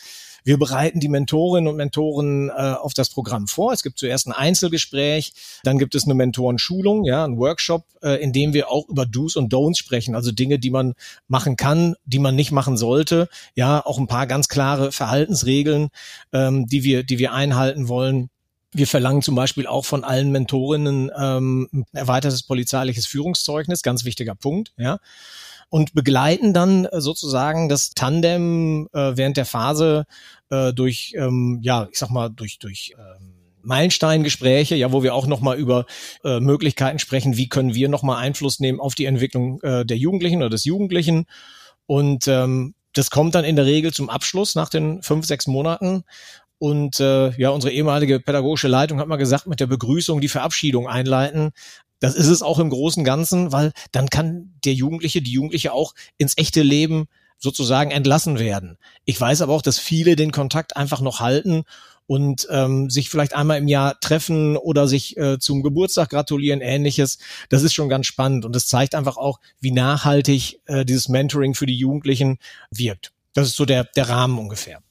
Wir bereiten die Mentorinnen und Mentoren äh, auf das Programm vor. Es gibt zuerst ein Einzelgespräch, dann gibt es eine Mentorenschulung, ja, ein Workshop, äh, in dem wir auch über Do's und Don'ts sprechen, also Dinge, die man machen kann, die man nicht machen sollte. Ja, auch ein paar ganz klare Verhaltensregeln, ähm, die wir, die wir einhalten wollen. Wir verlangen zum Beispiel auch von allen Mentorinnen ähm, ein erweitertes polizeiliches Führungszeugnis, ganz wichtiger Punkt, ja und begleiten dann äh, sozusagen das Tandem äh, während der Phase äh, durch, ähm, ja, ich sag mal, durch, durch ähm, Meilensteingespräche, ja, wo wir auch nochmal über äh, Möglichkeiten sprechen, wie können wir nochmal Einfluss nehmen auf die Entwicklung äh, der Jugendlichen oder des Jugendlichen. Und ähm, das kommt dann in der Regel zum Abschluss nach den fünf, sechs Monaten. Und äh, ja, unsere ehemalige pädagogische Leitung hat mal gesagt, mit der Begrüßung die Verabschiedung einleiten. Das ist es auch im Großen und Ganzen, weil dann kann der Jugendliche, die Jugendliche auch ins echte Leben sozusagen entlassen werden. Ich weiß aber auch, dass viele den Kontakt einfach noch halten und ähm, sich vielleicht einmal im Jahr treffen oder sich äh, zum Geburtstag gratulieren, ähnliches. Das ist schon ganz spannend und es zeigt einfach auch, wie nachhaltig äh, dieses Mentoring für die Jugendlichen wirkt. Das ist so der, der Rahmen ungefähr.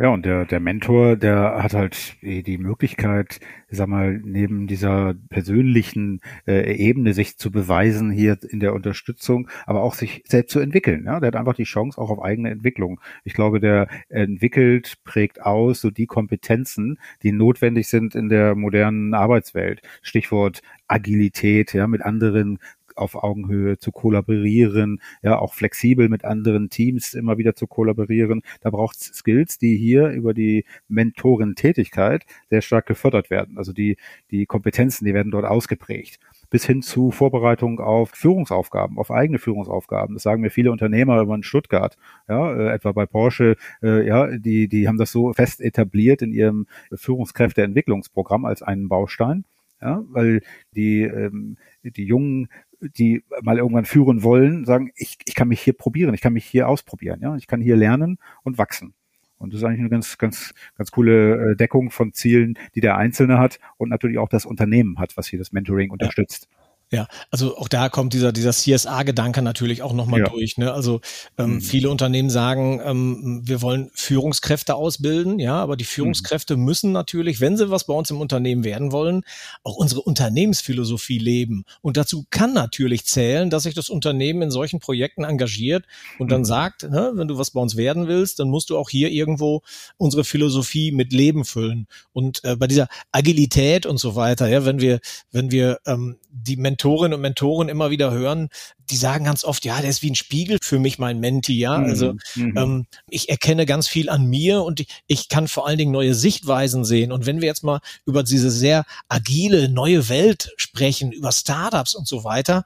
Ja, und der, der Mentor, der hat halt die Möglichkeit, sag mal, neben dieser persönlichen äh, Ebene sich zu beweisen hier in der Unterstützung, aber auch sich selbst zu entwickeln. Ja? Der hat einfach die Chance auch auf eigene Entwicklung. Ich glaube, der entwickelt, prägt aus so die Kompetenzen, die notwendig sind in der modernen Arbeitswelt. Stichwort Agilität, ja, mit anderen auf Augenhöhe zu kollaborieren, ja, auch flexibel mit anderen Teams immer wieder zu kollaborieren. Da braucht es Skills, die hier über die Mentorentätigkeit sehr stark gefördert werden. Also die, die Kompetenzen, die werden dort ausgeprägt bis hin zu Vorbereitung auf Führungsaufgaben, auf eigene Führungsaufgaben. Das sagen mir viele Unternehmer über in Stuttgart, ja, äh, etwa bei Porsche, äh, ja, die, die haben das so fest etabliert in ihrem Führungskräfteentwicklungsprogramm als einen Baustein, ja, weil die, ähm, die jungen die mal irgendwann führen wollen, sagen, ich, ich kann mich hier probieren, ich kann mich hier ausprobieren, ja, ich kann hier lernen und wachsen. Und das ist eigentlich eine ganz, ganz, ganz coole äh, Deckung von Zielen, die der Einzelne hat und natürlich auch das Unternehmen hat, was hier das Mentoring unterstützt. Ja. Ja, also auch da kommt dieser, dieser CSA-Gedanke natürlich auch nochmal ja. durch. Ne? Also ähm, mhm. viele Unternehmen sagen, ähm, wir wollen Führungskräfte ausbilden, ja, aber die Führungskräfte mhm. müssen natürlich, wenn sie was bei uns im Unternehmen werden wollen, auch unsere Unternehmensphilosophie leben. Und dazu kann natürlich zählen, dass sich das Unternehmen in solchen Projekten engagiert und dann mhm. sagt, ne, wenn du was bei uns werden willst, dann musst du auch hier irgendwo unsere Philosophie mit Leben füllen. Und äh, bei dieser Agilität und so weiter, ja, wenn wir, wenn wir ähm, die Mentorinnen und Mentoren immer wieder hören, die sagen ganz oft, ja, der ist wie ein Spiegel für mich, mein Menti, ja. Mhm. Also mhm. ähm, ich erkenne ganz viel an mir und ich, ich kann vor allen Dingen neue Sichtweisen sehen. Und wenn wir jetzt mal über diese sehr agile neue Welt sprechen, über Startups und so weiter,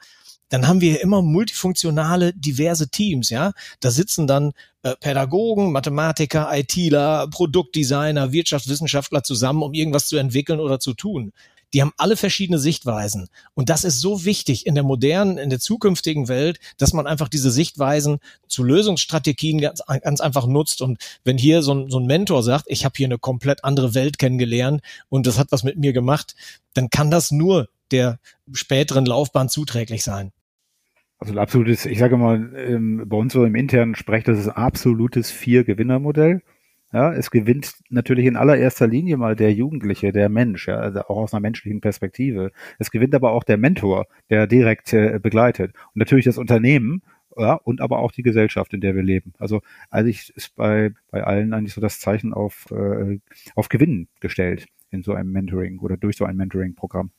dann haben wir immer multifunktionale, diverse Teams, ja. Da sitzen dann äh, Pädagogen, Mathematiker, ITler, Produktdesigner, Wirtschaftswissenschaftler zusammen, um irgendwas zu entwickeln oder zu tun die haben alle verschiedene Sichtweisen. Und das ist so wichtig in der modernen, in der zukünftigen Welt, dass man einfach diese Sichtweisen zu Lösungsstrategien ganz, ganz einfach nutzt. Und wenn hier so ein, so ein Mentor sagt, ich habe hier eine komplett andere Welt kennengelernt und das hat was mit mir gemacht, dann kann das nur der späteren Laufbahn zuträglich sein. Also ein absolutes, ich sage mal, bei uns so im internen Sprech, das ist absolutes Vier-Gewinner-Modell. Ja, es gewinnt natürlich in allererster Linie mal der Jugendliche, der Mensch, ja, also auch aus einer menschlichen Perspektive. Es gewinnt aber auch der Mentor, der direkt äh, begleitet. Und natürlich das Unternehmen, ja, und aber auch die Gesellschaft, in der wir leben. Also eigentlich ist bei, bei allen eigentlich so das Zeichen auf, äh, auf Gewinnen gestellt in so einem Mentoring oder durch so ein Mentoring-Programm.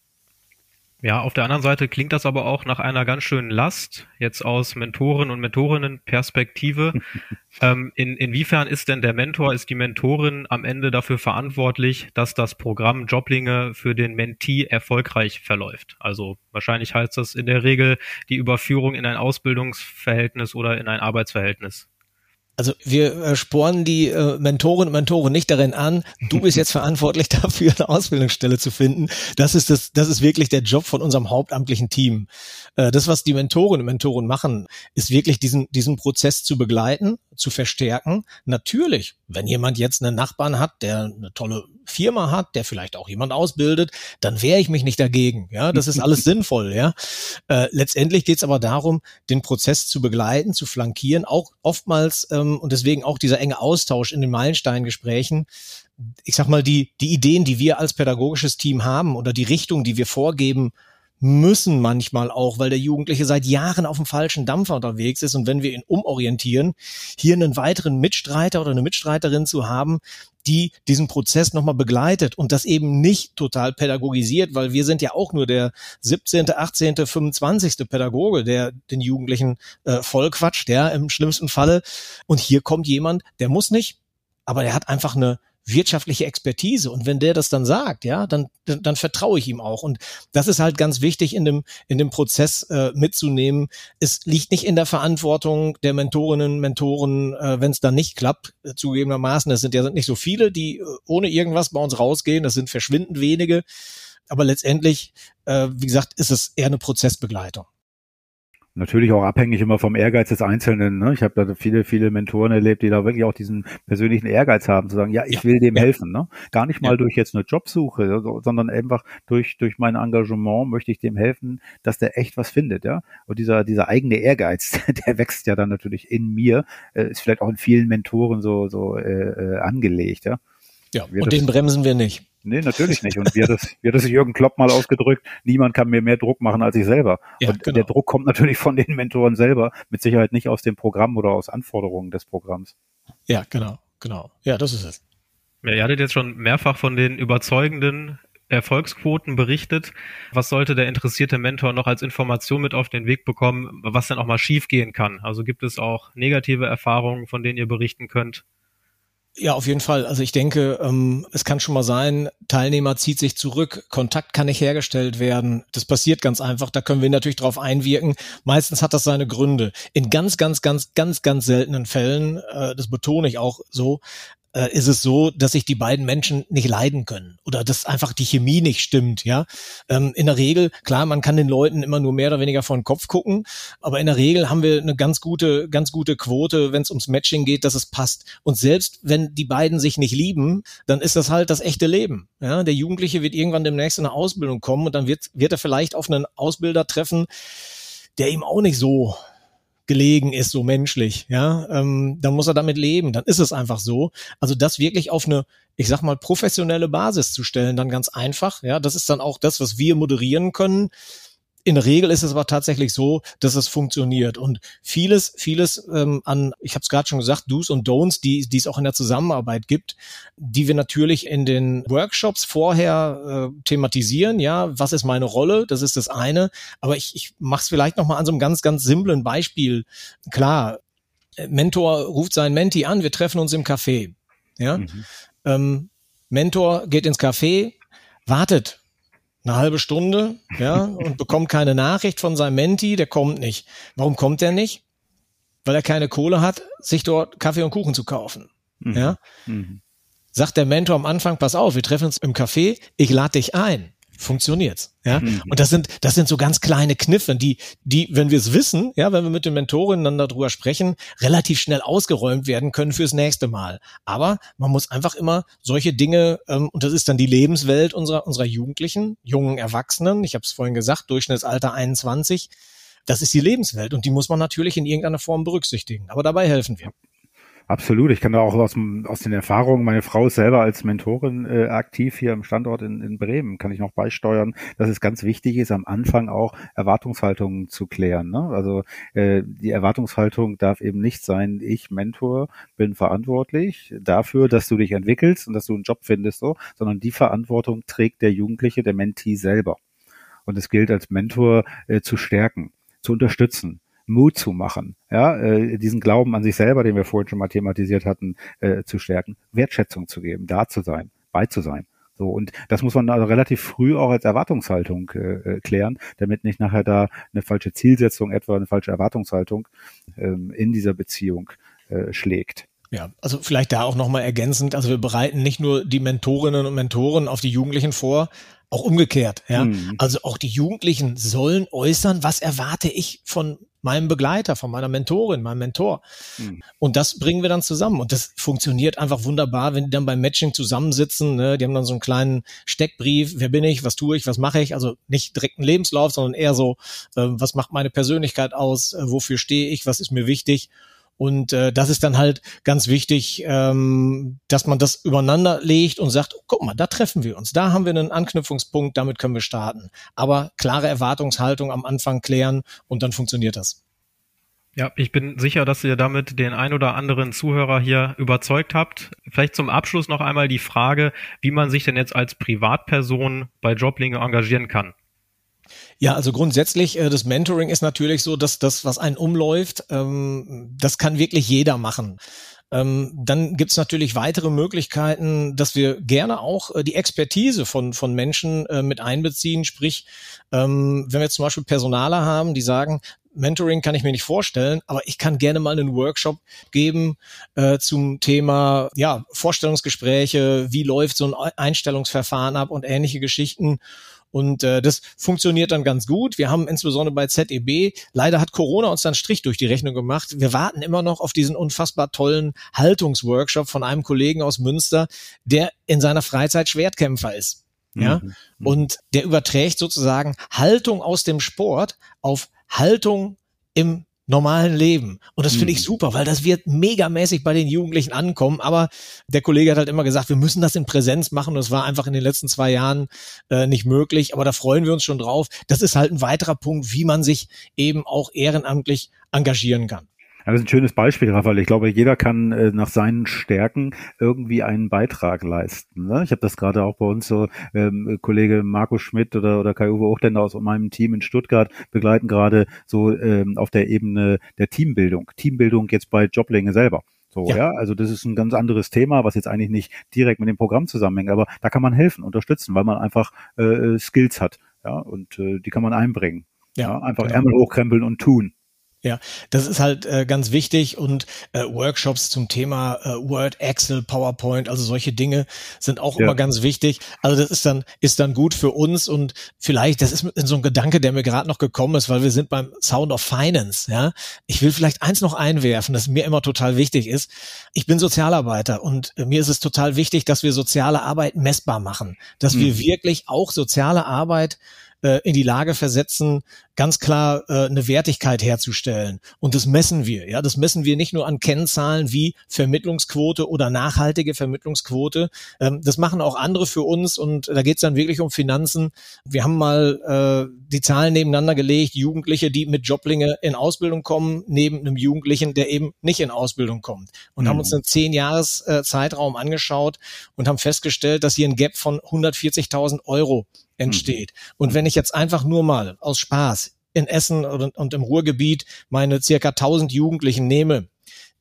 Ja, auf der anderen Seite klingt das aber auch nach einer ganz schönen Last, jetzt aus Mentoren- und Mentorinnen-Perspektive. ähm, in, inwiefern ist denn der Mentor, ist die Mentorin am Ende dafür verantwortlich, dass das Programm Joblinge für den Mentee erfolgreich verläuft? Also wahrscheinlich heißt das in der Regel die Überführung in ein Ausbildungsverhältnis oder in ein Arbeitsverhältnis. Also wir äh, spornen die äh, Mentoren und Mentoren nicht darin an, du bist jetzt verantwortlich dafür, eine Ausbildungsstelle zu finden. Das ist das, das ist wirklich der Job von unserem hauptamtlichen Team. Äh, das, was die Mentoren und Mentoren machen, ist wirklich diesen, diesen Prozess zu begleiten, zu verstärken. Natürlich, wenn jemand jetzt einen Nachbarn hat, der eine tolle Firma hat, der vielleicht auch jemand ausbildet, dann wehre ich mich nicht dagegen. Ja, das ist alles sinnvoll. Ja, äh, letztendlich geht es aber darum, den Prozess zu begleiten, zu flankieren, auch oftmals ähm, und deswegen auch dieser enge Austausch in den Meilensteingesprächen. Ich sag mal, die, die Ideen, die wir als pädagogisches Team haben oder die Richtung, die wir vorgeben, müssen manchmal auch, weil der Jugendliche seit Jahren auf dem falschen Dampfer unterwegs ist und wenn wir ihn umorientieren, hier einen weiteren Mitstreiter oder eine Mitstreiterin zu haben, die diesen Prozess nochmal begleitet und das eben nicht total pädagogisiert, weil wir sind ja auch nur der 17., 18., 25. Pädagoge, der den Jugendlichen äh, vollquatscht, der im schlimmsten Falle. Und hier kommt jemand, der muss nicht, aber der hat einfach eine wirtschaftliche Expertise. Und wenn der das dann sagt, ja, dann, dann, dann vertraue ich ihm auch. Und das ist halt ganz wichtig in dem, in dem Prozess äh, mitzunehmen. Es liegt nicht in der Verantwortung der Mentorinnen, Mentoren, äh, wenn es dann nicht klappt, äh, zugegebenermaßen. Es sind ja nicht so viele, die äh, ohne irgendwas bei uns rausgehen. Das sind verschwindend wenige. Aber letztendlich, äh, wie gesagt, ist es eher eine Prozessbegleitung. Natürlich auch abhängig immer vom Ehrgeiz des Einzelnen. Ne? Ich habe da viele, viele Mentoren erlebt, die da wirklich auch diesen persönlichen Ehrgeiz haben, zu sagen, ja, ich will dem ja. helfen. Ne? Gar nicht mal ja. durch jetzt eine Jobsuche, sondern einfach durch, durch mein Engagement möchte ich dem helfen, dass der echt was findet. Ja? Und dieser, dieser eigene Ehrgeiz, der wächst ja dann natürlich in mir, äh, ist vielleicht auch in vielen Mentoren so, so äh, äh angelegt. Ja, ja und den bremsen wir nicht. Nee, natürlich nicht. Und wie hat das, wie hat das Jürgen Klopp mal ausgedrückt, niemand kann mir mehr Druck machen als ich selber. Ja, und genau. der Druck kommt natürlich von den Mentoren selber, mit Sicherheit nicht aus dem Programm oder aus Anforderungen des Programms. Ja, genau, genau. Ja, das ist es. Ja, ihr hattet jetzt schon mehrfach von den überzeugenden Erfolgsquoten berichtet. Was sollte der interessierte Mentor noch als Information mit auf den Weg bekommen, was dann auch mal schiefgehen kann? Also gibt es auch negative Erfahrungen, von denen ihr berichten könnt? Ja, auf jeden Fall. Also ich denke, ähm, es kann schon mal sein, Teilnehmer zieht sich zurück, Kontakt kann nicht hergestellt werden. Das passiert ganz einfach. Da können wir natürlich drauf einwirken. Meistens hat das seine Gründe. In ganz, ganz, ganz, ganz, ganz seltenen Fällen, äh, das betone ich auch so, äh, ist es so, dass sich die beiden Menschen nicht leiden können oder dass einfach die Chemie nicht stimmt. Ja, ähm, in der Regel klar, man kann den Leuten immer nur mehr oder weniger vor den Kopf gucken, aber in der Regel haben wir eine ganz gute, ganz gute Quote, wenn es ums Matching geht, dass es passt. Und selbst wenn die beiden sich nicht lieben, dann ist das halt das echte Leben. Ja, der Jugendliche wird irgendwann demnächst in eine Ausbildung kommen und dann wird wird er vielleicht auf einen Ausbilder treffen, der ihm auch nicht so gelegen ist, so menschlich, ja, ähm, dann muss er damit leben, dann ist es einfach so. Also das wirklich auf eine, ich sag mal, professionelle Basis zu stellen, dann ganz einfach, ja, das ist dann auch das, was wir moderieren können. In der Regel ist es aber tatsächlich so, dass es funktioniert. Und vieles, vieles ähm, an, ich habe es gerade schon gesagt, Do's und Don'ts, die, die es auch in der Zusammenarbeit gibt, die wir natürlich in den Workshops vorher äh, thematisieren. Ja, was ist meine Rolle? Das ist das eine. Aber ich, ich mache es vielleicht nochmal an so einem ganz, ganz simplen Beispiel. Klar, Mentor ruft seinen Menti an, wir treffen uns im Café. Ja, mhm. ähm, Mentor geht ins Café, wartet eine halbe Stunde, ja, und bekommt keine Nachricht von seinem Menti, der kommt nicht. Warum kommt der nicht? Weil er keine Kohle hat, sich dort Kaffee und Kuchen zu kaufen. Mhm. Ja. Mhm. Sagt der Mentor am Anfang, pass auf, wir treffen uns im Café, ich lade dich ein funktioniert's. Ja, mhm. und das sind das sind so ganz kleine Kniffe, die die, wenn wir es wissen, ja, wenn wir mit den Mentorinnen dann darüber sprechen, relativ schnell ausgeräumt werden können fürs nächste Mal. Aber man muss einfach immer solche Dinge ähm, und das ist dann die Lebenswelt unserer unserer Jugendlichen, jungen Erwachsenen. Ich habe es vorhin gesagt, Durchschnittsalter 21. Das ist die Lebenswelt und die muss man natürlich in irgendeiner Form berücksichtigen. Aber dabei helfen wir. Absolut. Ich kann da auch aus, aus den Erfahrungen, meine Frau ist selber als Mentorin äh, aktiv hier im Standort in, in Bremen, kann ich noch beisteuern, dass es ganz wichtig ist, am Anfang auch Erwartungshaltungen zu klären. Ne? Also äh, die Erwartungshaltung darf eben nicht sein, ich Mentor bin verantwortlich dafür, dass du dich entwickelst und dass du einen Job findest, so, sondern die Verantwortung trägt der Jugendliche, der Mentee selber. Und es gilt als Mentor äh, zu stärken, zu unterstützen, Mut zu machen, ja, äh, diesen Glauben an sich selber, den wir vorhin schon mal thematisiert hatten, äh, zu stärken, Wertschätzung zu geben, da zu sein, bei zu sein. So, und das muss man also relativ früh auch als Erwartungshaltung äh, äh, klären, damit nicht nachher da eine falsche Zielsetzung, etwa eine falsche Erwartungshaltung ähm, in dieser Beziehung äh, schlägt. Ja, also vielleicht da auch nochmal ergänzend. Also wir bereiten nicht nur die Mentorinnen und Mentoren auf die Jugendlichen vor, auch umgekehrt. Ja, mhm. also auch die Jugendlichen sollen äußern, was erwarte ich von meinem Begleiter, von meiner Mentorin, meinem Mentor. Mhm. Und das bringen wir dann zusammen. Und das funktioniert einfach wunderbar, wenn die dann beim Matching zusammensitzen. Ne? Die haben dann so einen kleinen Steckbrief. Wer bin ich? Was tue ich? Was mache ich? Also nicht direkt einen Lebenslauf, sondern eher so, äh, was macht meine Persönlichkeit aus? Äh, wofür stehe ich? Was ist mir wichtig? Und äh, das ist dann halt ganz wichtig, ähm, dass man das übereinander legt und sagt, guck mal, da treffen wir uns, da haben wir einen Anknüpfungspunkt, damit können wir starten. Aber klare Erwartungshaltung am Anfang klären und dann funktioniert das. Ja, ich bin sicher, dass ihr damit den ein oder anderen Zuhörer hier überzeugt habt. Vielleicht zum Abschluss noch einmal die Frage, wie man sich denn jetzt als Privatperson bei Joblinge engagieren kann. Ja, also grundsätzlich, äh, das Mentoring ist natürlich so, dass das, was einen umläuft, ähm, das kann wirklich jeder machen. Ähm, dann gibt's natürlich weitere Möglichkeiten, dass wir gerne auch äh, die Expertise von, von Menschen äh, mit einbeziehen. Sprich, ähm, wenn wir zum Beispiel Personaler haben, die sagen, Mentoring kann ich mir nicht vorstellen, aber ich kann gerne mal einen Workshop geben äh, zum Thema ja Vorstellungsgespräche, wie läuft so ein Einstellungsverfahren ab und ähnliche Geschichten. Und äh, das funktioniert dann ganz gut. Wir haben insbesondere bei ZEB, leider hat Corona uns dann Strich durch die Rechnung gemacht. Wir warten immer noch auf diesen unfassbar tollen Haltungsworkshop von einem Kollegen aus Münster, der in seiner Freizeit Schwertkämpfer ist. Ja, mhm. mhm. und der überträgt sozusagen Haltung aus dem Sport auf Haltung im normalen Leben. Und das finde ich mhm. super, weil das wird megamäßig bei den Jugendlichen ankommen. Aber der Kollege hat halt immer gesagt, wir müssen das in Präsenz machen. Und das war einfach in den letzten zwei Jahren äh, nicht möglich. Aber da freuen wir uns schon drauf. Das ist halt ein weiterer Punkt, wie man sich eben auch ehrenamtlich engagieren kann. Ja, das ist ein schönes Beispiel, Raphael. Ich glaube, jeder kann äh, nach seinen Stärken irgendwie einen Beitrag leisten. Ne? Ich habe das gerade auch bei uns so, ähm, Kollege Marco Schmidt oder, oder Kai-Uwe Hochländer aus meinem Team in Stuttgart begleiten gerade so ähm, auf der Ebene der Teambildung. Teambildung jetzt bei Joblinge selber. So, ja. ja. also das ist ein ganz anderes Thema, was jetzt eigentlich nicht direkt mit dem Programm zusammenhängt, aber da kann man helfen, unterstützen, weil man einfach äh, Skills hat, ja, und äh, die kann man einbringen. Ja, ja einfach genau. Ärmel hochkrempeln und tun. Ja, das ist halt äh, ganz wichtig und äh, Workshops zum Thema äh, Word, Excel, PowerPoint, also solche Dinge sind auch ja. immer ganz wichtig. Also das ist dann ist dann gut für uns und vielleicht das ist so ein Gedanke, der mir gerade noch gekommen ist, weil wir sind beim Sound of Finance. Ja, ich will vielleicht eins noch einwerfen, das mir immer total wichtig ist. Ich bin Sozialarbeiter und äh, mir ist es total wichtig, dass wir soziale Arbeit messbar machen, dass mhm. wir wirklich auch soziale Arbeit äh, in die Lage versetzen, ganz klar äh, eine Wertigkeit herzustellen. Und das messen wir. Ja, das messen wir nicht nur an Kennzahlen wie Vermittlungsquote oder nachhaltige Vermittlungsquote. Ähm, das machen auch andere für uns und da geht es dann wirklich um Finanzen. Wir haben mal äh, die Zahlen nebeneinander gelegt, Jugendliche, die mit Joblinge in Ausbildung kommen, neben einem Jugendlichen, der eben nicht in Ausbildung kommt. Und mhm. haben uns einen zehn Jahres äh, Zeitraum angeschaut und haben festgestellt, dass hier ein Gap von 140.000 Euro entsteht. Mhm. Und wenn ich jetzt einfach nur mal aus Spaß in Essen und, und im Ruhrgebiet meine circa 1000 Jugendlichen nehme,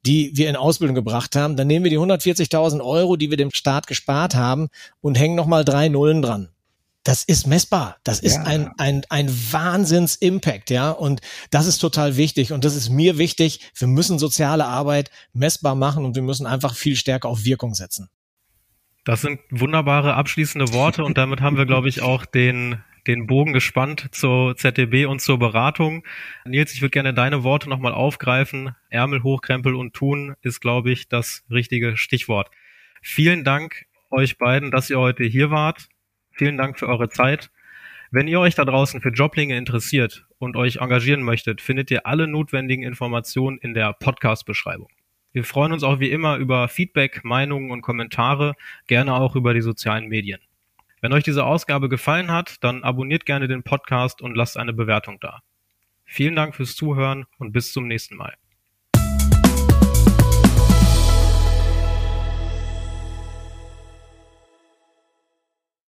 die wir in Ausbildung gebracht haben, dann nehmen wir die 140.000 Euro, die wir dem Staat gespart haben und hängen nochmal drei Nullen dran. Das ist messbar. Das ist ja. ein, ein, ein Wahnsinns-Impact, ja. Und das ist total wichtig. Und das ist mir wichtig. Wir müssen soziale Arbeit messbar machen und wir müssen einfach viel stärker auf Wirkung setzen. Das sind wunderbare abschließende Worte und damit haben wir, glaube ich, auch den den Bogen gespannt zur ZDB und zur Beratung. Nils, ich würde gerne deine Worte nochmal aufgreifen. Ärmel hochkrempel und tun ist, glaube ich, das richtige Stichwort. Vielen Dank euch beiden, dass ihr heute hier wart. Vielen Dank für eure Zeit. Wenn ihr euch da draußen für Joblinge interessiert und euch engagieren möchtet, findet ihr alle notwendigen Informationen in der Podcast-Beschreibung. Wir freuen uns auch wie immer über Feedback, Meinungen und Kommentare, gerne auch über die sozialen Medien. Wenn euch diese Ausgabe gefallen hat, dann abonniert gerne den Podcast und lasst eine Bewertung da. Vielen Dank fürs Zuhören und bis zum nächsten Mal.